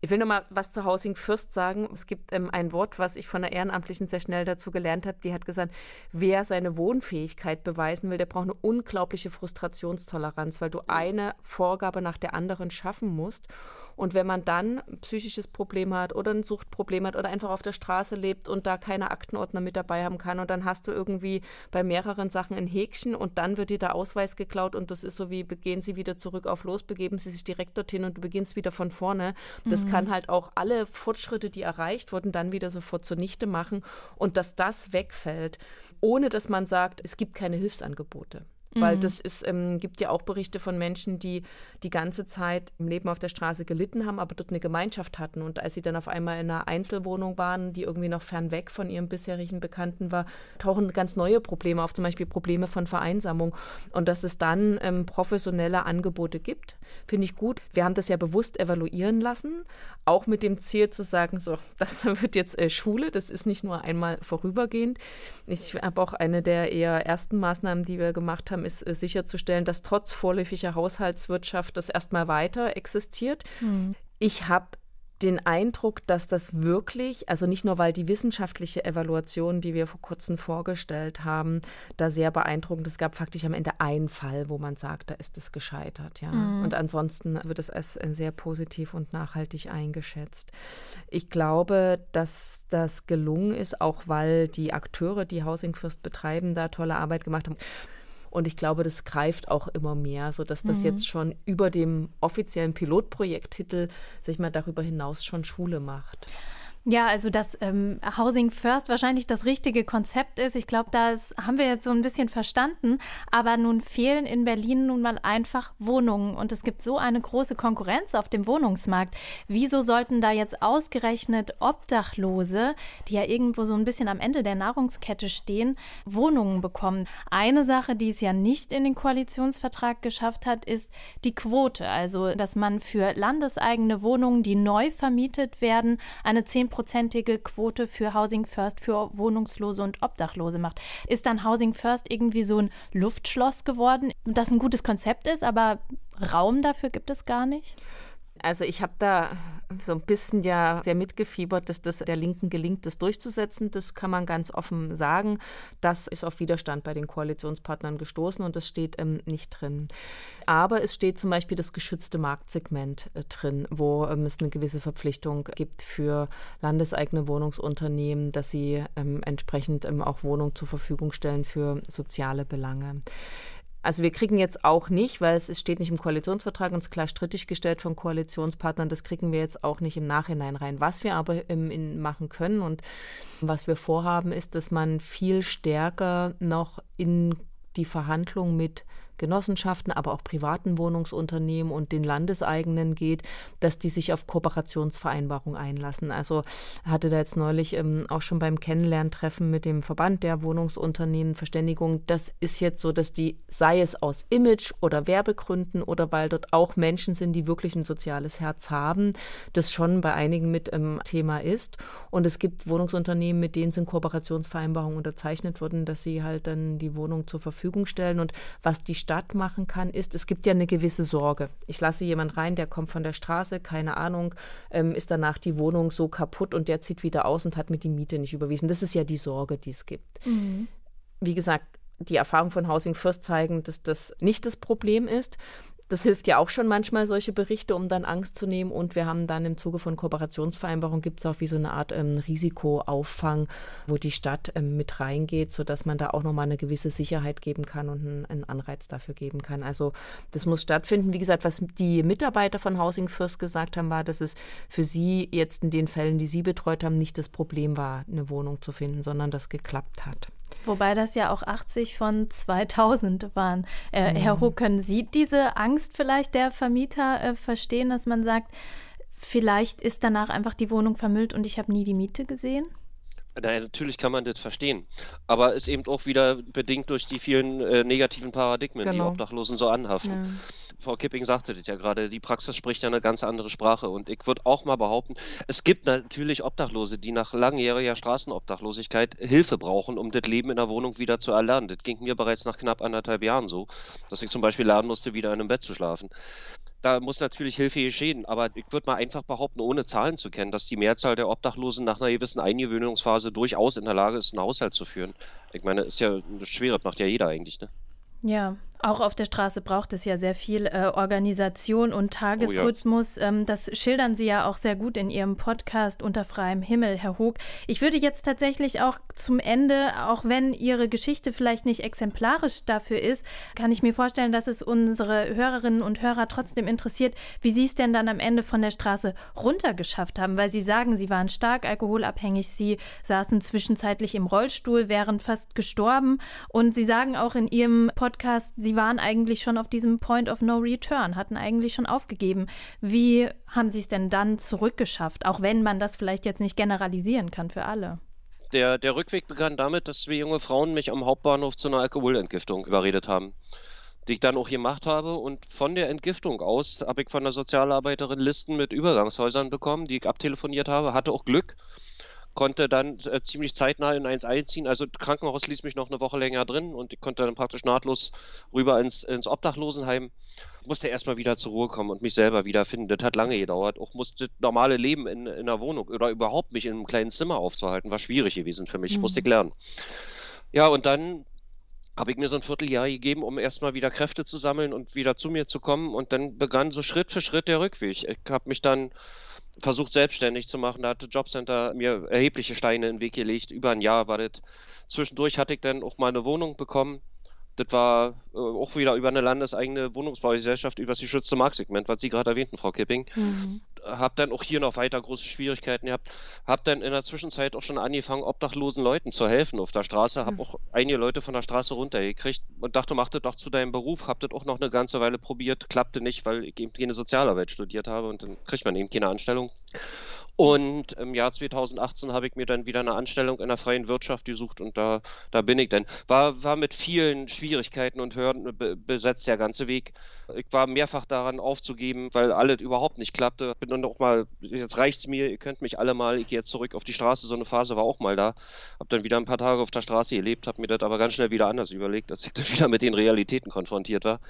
Ich will noch mal was zu Housing First sagen. Es gibt ähm, ein Wort, was ich von der Ehrenamtlichen sehr schnell dazu gelernt habe. Die hat gesagt, wer seine Wohnfähigkeit beweisen will, der braucht eine unglaubliche Frustrationstoleranz, weil du eine Vorgabe nach der anderen schaffen musst. Und wenn man dann ein psychisches Problem hat oder ein Suchtproblem hat oder einfach auf der Straße lebt und da keine Aktenordner mit dabei haben kann und dann hast du irgendwie bei mehreren Sachen ein Häkchen und dann wird dir der Ausweis geklaut und das ist so wie, gehen Sie wieder zurück auf los, begeben Sie sich direkt dorthin und du beginnst wieder von vorne. Das mhm. kann halt auch alle Fortschritte, die erreicht wurden, dann wieder sofort zunichte machen und dass das wegfällt, ohne dass man sagt, es gibt keine Hilfsangebote. Weil mhm. das ist, ähm, gibt ja auch Berichte von Menschen, die die ganze Zeit im Leben auf der Straße gelitten haben, aber dort eine Gemeinschaft hatten. Und als sie dann auf einmal in einer Einzelwohnung waren, die irgendwie noch fernweg von ihrem bisherigen Bekannten war, tauchen ganz neue Probleme auf, zum Beispiel Probleme von Vereinsamung. Und dass es dann ähm, professionelle Angebote gibt, finde ich gut. Wir haben das ja bewusst evaluieren lassen, auch mit dem Ziel zu sagen, so, das wird jetzt äh, Schule, das ist nicht nur einmal vorübergehend. Ich habe auch eine der eher ersten Maßnahmen, die wir gemacht haben, ist äh, sicherzustellen, dass trotz vorläufiger Haushaltswirtschaft das erstmal weiter existiert. Mhm. Ich habe den Eindruck, dass das wirklich, also nicht nur, weil die wissenschaftliche Evaluation, die wir vor kurzem vorgestellt haben, da sehr beeindruckend, es gab faktisch am Ende einen Fall, wo man sagt, da ist es gescheitert, ja. Mhm. Und ansonsten wird es als sehr positiv und nachhaltig eingeschätzt. Ich glaube, dass das gelungen ist, auch weil die Akteure, die Housing First betreiben, da tolle Arbeit gemacht haben. Und ich glaube, das greift auch immer mehr, sodass das mhm. jetzt schon über dem offiziellen Pilotprojekttitel sich mal darüber hinaus schon Schule macht. Ja, also dass ähm, Housing First wahrscheinlich das richtige Konzept ist. Ich glaube, das haben wir jetzt so ein bisschen verstanden. Aber nun fehlen in Berlin nun mal einfach Wohnungen. Und es gibt so eine große Konkurrenz auf dem Wohnungsmarkt. Wieso sollten da jetzt ausgerechnet Obdachlose, die ja irgendwo so ein bisschen am Ende der Nahrungskette stehen, Wohnungen bekommen? Eine Sache, die es ja nicht in den Koalitionsvertrag geschafft hat, ist die Quote. Also, dass man für landeseigene Wohnungen, die neu vermietet werden, eine 10 hundertprozentige Quote für Housing First für Wohnungslose und Obdachlose macht. Ist dann Housing First irgendwie so ein Luftschloss geworden, das ein gutes Konzept ist, aber Raum dafür gibt es gar nicht? Also ich habe da so ein bisschen ja sehr mitgefiebert, dass das der Linken gelingt, das durchzusetzen. Das kann man ganz offen sagen. Das ist auf Widerstand bei den Koalitionspartnern gestoßen und das steht ähm, nicht drin. Aber es steht zum Beispiel das geschützte Marktsegment äh, drin, wo ähm, es eine gewisse Verpflichtung gibt für landeseigene Wohnungsunternehmen, dass sie ähm, entsprechend ähm, auch Wohnungen zur Verfügung stellen für soziale Belange. Also wir kriegen jetzt auch nicht, weil es, steht nicht im Koalitionsvertrag und es ist klar strittig gestellt von Koalitionspartnern, das kriegen wir jetzt auch nicht im Nachhinein rein. Was wir aber im, in, machen können und was wir vorhaben, ist, dass man viel stärker noch in die Verhandlungen mit Genossenschaften, aber auch privaten Wohnungsunternehmen und den landeseigenen geht, dass die sich auf Kooperationsvereinbarungen einlassen. Also hatte da jetzt neulich ähm, auch schon beim Kennenlerntreffen mit dem Verband der Wohnungsunternehmen Verständigung, das ist jetzt so, dass die, sei es aus Image oder Werbegründen oder weil dort auch Menschen sind, die wirklich ein soziales Herz haben, das schon bei einigen mit ähm, Thema ist. Und es gibt Wohnungsunternehmen, mit denen sind Kooperationsvereinbarungen unterzeichnet worden, dass sie halt dann die Wohnung zur Verfügung stellen. Und was die Stadt machen kann, ist, es gibt ja eine gewisse Sorge. Ich lasse jemand rein, der kommt von der Straße, keine Ahnung, ähm, ist danach die Wohnung so kaputt und der zieht wieder aus und hat mir die Miete nicht überwiesen. Das ist ja die Sorge, die es gibt. Mhm. Wie gesagt, die Erfahrungen von Housing First zeigen, dass das nicht das Problem ist. Das hilft ja auch schon manchmal, solche Berichte, um dann Angst zu nehmen. Und wir haben dann im Zuge von Kooperationsvereinbarungen gibt es auch wie so eine Art ähm, Risikoauffang, wo die Stadt ähm, mit reingeht, sodass man da auch nochmal eine gewisse Sicherheit geben kann und einen, einen, Anreiz dafür geben kann. Also das muss stattfinden. Wie gesagt, was die Mitarbeiter von Housing First gesagt haben, war, dass es für sie jetzt in den Fällen, die sie betreut haben, nicht das Problem war, eine Wohnung zu finden, sondern das geklappt hat. Wobei das ja auch 80 von 2000 waren. Äh, mhm. Herr Ho, können Sie diese Angst vielleicht der Vermieter äh, verstehen, dass man sagt, vielleicht ist danach einfach die Wohnung vermüllt und ich habe nie die Miete gesehen? Naja, natürlich kann man das verstehen. Aber ist eben auch wieder bedingt durch die vielen äh, negativen Paradigmen, genau. die Obdachlosen so anhaften. Ja. Frau Kipping sagte das ja gerade, die Praxis spricht ja eine ganz andere Sprache. Und ich würde auch mal behaupten, es gibt natürlich Obdachlose, die nach langjähriger Straßenobdachlosigkeit Hilfe brauchen, um das Leben in der Wohnung wieder zu erlernen. Das ging mir bereits nach knapp anderthalb Jahren so, dass ich zum Beispiel lernen musste, wieder in einem Bett zu schlafen. Da muss natürlich Hilfe geschehen, aber ich würde mal einfach behaupten, ohne Zahlen zu kennen, dass die Mehrzahl der Obdachlosen nach einer gewissen Eingewöhnungsphase durchaus in der Lage ist, einen Haushalt zu führen. Ich meine, ist ja schwer, das macht ja jeder eigentlich, ne? Ja, auch auf der Straße braucht es ja sehr viel äh, Organisation und Tagesrhythmus. Oh ja. ähm, das schildern Sie ja auch sehr gut in Ihrem Podcast Unter freiem Himmel, Herr Hoog. Ich würde jetzt tatsächlich auch zum Ende, auch wenn Ihre Geschichte vielleicht nicht exemplarisch dafür ist, kann ich mir vorstellen, dass es unsere Hörerinnen und Hörer trotzdem interessiert, wie Sie es denn dann am Ende von der Straße runtergeschafft haben, weil Sie sagen, Sie waren stark alkoholabhängig, Sie saßen zwischenzeitlich im Rollstuhl, wären fast gestorben und Sie sagen auch in Ihrem Podcast, Sie Sie waren eigentlich schon auf diesem Point of No Return, hatten eigentlich schon aufgegeben. Wie haben Sie es denn dann zurückgeschafft, auch wenn man das vielleicht jetzt nicht generalisieren kann für alle? Der, der Rückweg begann damit, dass wir junge Frauen mich am Hauptbahnhof zu einer Alkoholentgiftung überredet haben die ich dann auch gemacht habe. Und von der Entgiftung aus habe ich von der Sozialarbeiterin Listen mit Übergangshäusern bekommen, die ich abtelefoniert habe. Hatte auch Glück konnte dann äh, ziemlich zeitnah in eins einziehen. Also das Krankenhaus ließ mich noch eine Woche länger drin und ich konnte dann praktisch nahtlos rüber ins, ins Obdachlosenheim. Ich musste erstmal wieder zur Ruhe kommen und mich selber wiederfinden. Das hat lange gedauert. Auch musste normale Leben in, in der Wohnung oder überhaupt mich in einem kleinen Zimmer aufzuhalten, war schwierig gewesen für mich. Mhm. Musste ich lernen. Ja, und dann habe ich mir so ein Vierteljahr gegeben, um erstmal wieder Kräfte zu sammeln und wieder zu mir zu kommen. Und dann begann so Schritt für Schritt der Rückweg. Ich habe mich dann versucht selbstständig zu machen. Da hatte Jobcenter mir erhebliche Steine in den Weg gelegt. Über ein Jahr war das. Zwischendurch hatte ich dann auch mal eine Wohnung bekommen das war äh, auch wieder über eine landeseigene Wohnungsbaugesellschaft über das geschützte Marktsegment, was Sie gerade erwähnten, Frau Kipping. Mhm. Hab dann auch hier noch weiter große Schwierigkeiten gehabt. Hab dann in der Zwischenzeit auch schon angefangen, obdachlosen Leuten zu helfen auf der Straße. Hab mhm. auch einige Leute von der Straße runtergekriegt und dachte, mach das doch zu deinem Beruf. Hab das auch noch eine ganze Weile probiert. Klappte nicht, weil ich eben keine Sozialarbeit studiert habe und dann kriegt man eben keine Anstellung. Und im Jahr 2018 habe ich mir dann wieder eine Anstellung in der freien Wirtschaft gesucht und da, da bin ich dann. War, war mit vielen Schwierigkeiten und Hürden besetzt der ganze Weg. Ich war mehrfach daran aufzugeben, weil alles überhaupt nicht klappte. Bin dann auch mal, jetzt reicht's mir, ihr könnt mich alle mal, ich gehe jetzt zurück auf die Straße. So eine Phase war auch mal da. Hab dann wieder ein paar Tage auf der Straße gelebt, hab mir das aber ganz schnell wieder anders überlegt, als ich dann wieder mit den Realitäten konfrontiert war.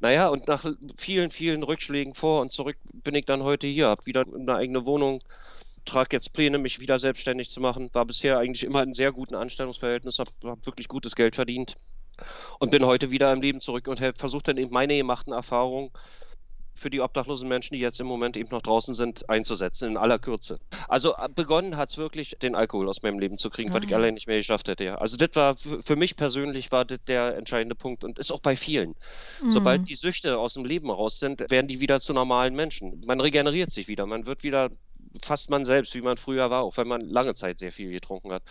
Naja, und nach vielen, vielen Rückschlägen vor und zurück bin ich dann heute hier, habe wieder eine eigene Wohnung, trage jetzt Pläne, mich wieder selbstständig zu machen. War bisher eigentlich immer in sehr guten Anstellungsverhältnis, habe hab wirklich gutes Geld verdient und bin heute wieder im Leben zurück und versuche dann eben meine gemachten Erfahrungen für die obdachlosen Menschen, die jetzt im Moment eben noch draußen sind, einzusetzen, in aller Kürze. Also äh, begonnen hat es wirklich, den Alkohol aus meinem Leben zu kriegen, ah, was ich allein nicht mehr geschafft hätte. Ja. Also das war für mich persönlich war das der entscheidende Punkt und ist auch bei vielen. Mhm. Sobald die Süchte aus dem Leben raus sind, werden die wieder zu normalen Menschen. Man regeneriert sich wieder, man wird wieder fast man selbst, wie man früher war, auch wenn man lange Zeit sehr viel getrunken hat.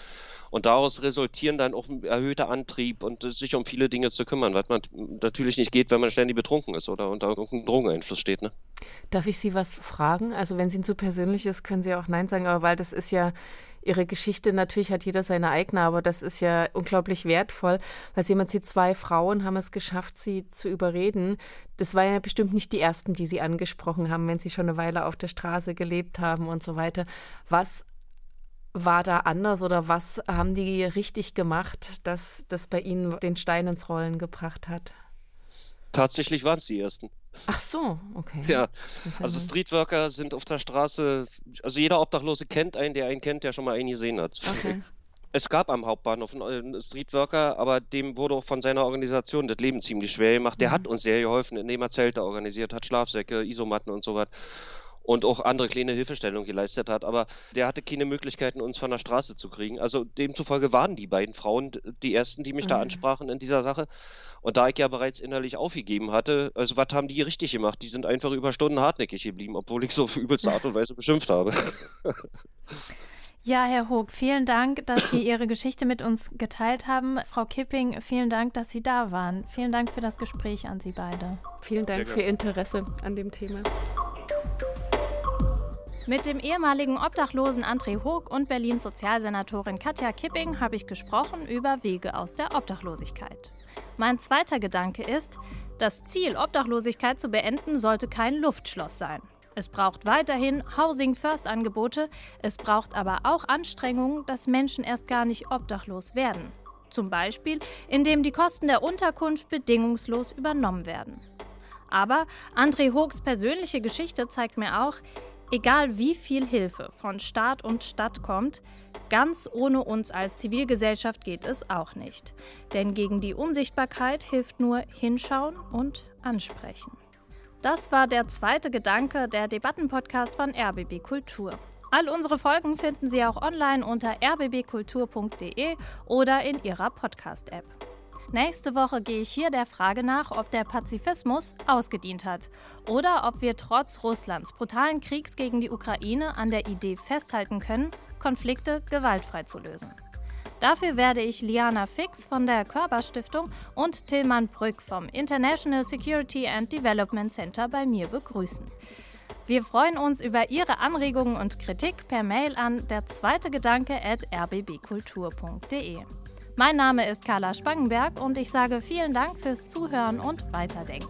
Und daraus resultieren dann auch ein erhöhter Antrieb und sich um viele Dinge zu kümmern, was man natürlich nicht geht, wenn man ständig betrunken ist oder unter irgendeinem Drogeneinfluss steht. Ne? Darf ich Sie was fragen? Also wenn es Ihnen zu persönlich ist, können Sie auch Nein sagen, aber weil das ist ja ihre Geschichte, natürlich hat jeder seine eigene, aber das ist ja unglaublich wertvoll, weil sie jemand sieht, zwei Frauen haben es geschafft, sie zu überreden. Das waren ja bestimmt nicht die ersten, die sie angesprochen haben, wenn sie schon eine Weile auf der Straße gelebt haben und so weiter. Was war da anders oder was haben die richtig gemacht, dass das bei ihnen den Stein ins Rollen gebracht hat? Tatsächlich waren es die ersten. Ach so, okay. Ja, also Streetworker sind auf der Straße, also jeder Obdachlose kennt einen, der einen kennt, der schon mal einen gesehen hat. Okay. Es gab am Hauptbahnhof einen Streetworker, aber dem wurde auch von seiner Organisation das Leben ziemlich schwer gemacht. Der mhm. hat uns sehr geholfen, indem er Zelte organisiert hat, Schlafsäcke, Isomatten und so was und auch andere kleine Hilfestellungen geleistet hat. Aber der hatte keine Möglichkeiten, uns von der Straße zu kriegen. Also demzufolge waren die beiden Frauen die ersten, die mich mhm. da ansprachen in dieser Sache. Und da ich ja bereits innerlich aufgegeben hatte, also was haben die richtig gemacht? Die sind einfach über Stunden hartnäckig geblieben, obwohl ich so auf übelste Art und Weise beschimpft habe. Ja, Herr Hoog, vielen Dank, dass Sie Ihre Geschichte mit uns geteilt haben. Frau Kipping, vielen Dank, dass Sie da waren. Vielen Dank für das Gespräch an Sie beide. Vielen Dank für Ihr Interesse an dem Thema. Mit dem ehemaligen Obdachlosen André Hoog und Berlins Sozialsenatorin Katja Kipping habe ich gesprochen über Wege aus der Obdachlosigkeit. Mein zweiter Gedanke ist, das Ziel, Obdachlosigkeit zu beenden, sollte kein Luftschloss sein. Es braucht weiterhin Housing First Angebote, es braucht aber auch Anstrengungen, dass Menschen erst gar nicht obdachlos werden. Zum Beispiel, indem die Kosten der Unterkunft bedingungslos übernommen werden. Aber André Hoogs persönliche Geschichte zeigt mir auch, egal wie viel Hilfe von Staat und Stadt kommt, ganz ohne uns als Zivilgesellschaft geht es auch nicht. Denn gegen die Unsichtbarkeit hilft nur hinschauen und ansprechen. Das war der zweite Gedanke der Debattenpodcast von RBB Kultur. All unsere Folgen finden Sie auch online unter rbbkultur.de oder in Ihrer Podcast-App. Nächste Woche gehe ich hier der Frage nach, ob der Pazifismus ausgedient hat oder ob wir trotz Russlands brutalen Kriegs gegen die Ukraine an der Idee festhalten können, Konflikte gewaltfrei zu lösen. Dafür werde ich Liana Fix von der Körperstiftung und Tillmann Brück vom International Security and Development Center bei mir begrüßen. Wir freuen uns über Ihre Anregungen und Kritik per Mail an der zweite Gedanke at rbbkultur.de. Mein Name ist Carla Spangenberg und ich sage vielen Dank fürs Zuhören und Weiterdenken.